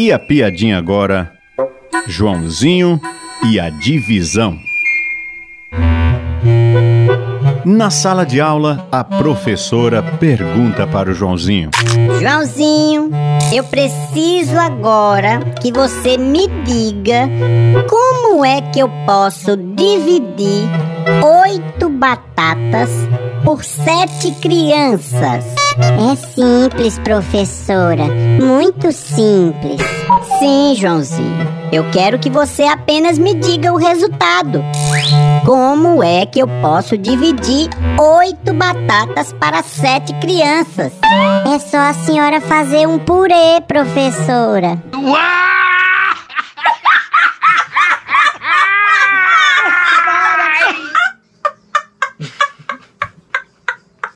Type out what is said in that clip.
E a piadinha agora? Joãozinho e a divisão. Na sala de aula, a professora pergunta para o Joãozinho: Joãozinho, eu preciso agora que você me diga como é que eu posso dividir oito batatas por sete crianças. É simples, professora. Muito simples. Sim, Joãozinho. Eu quero que você apenas me diga o resultado. Como é que eu posso dividir oito batatas para sete crianças? É só a senhora fazer um purê, professora. Uau!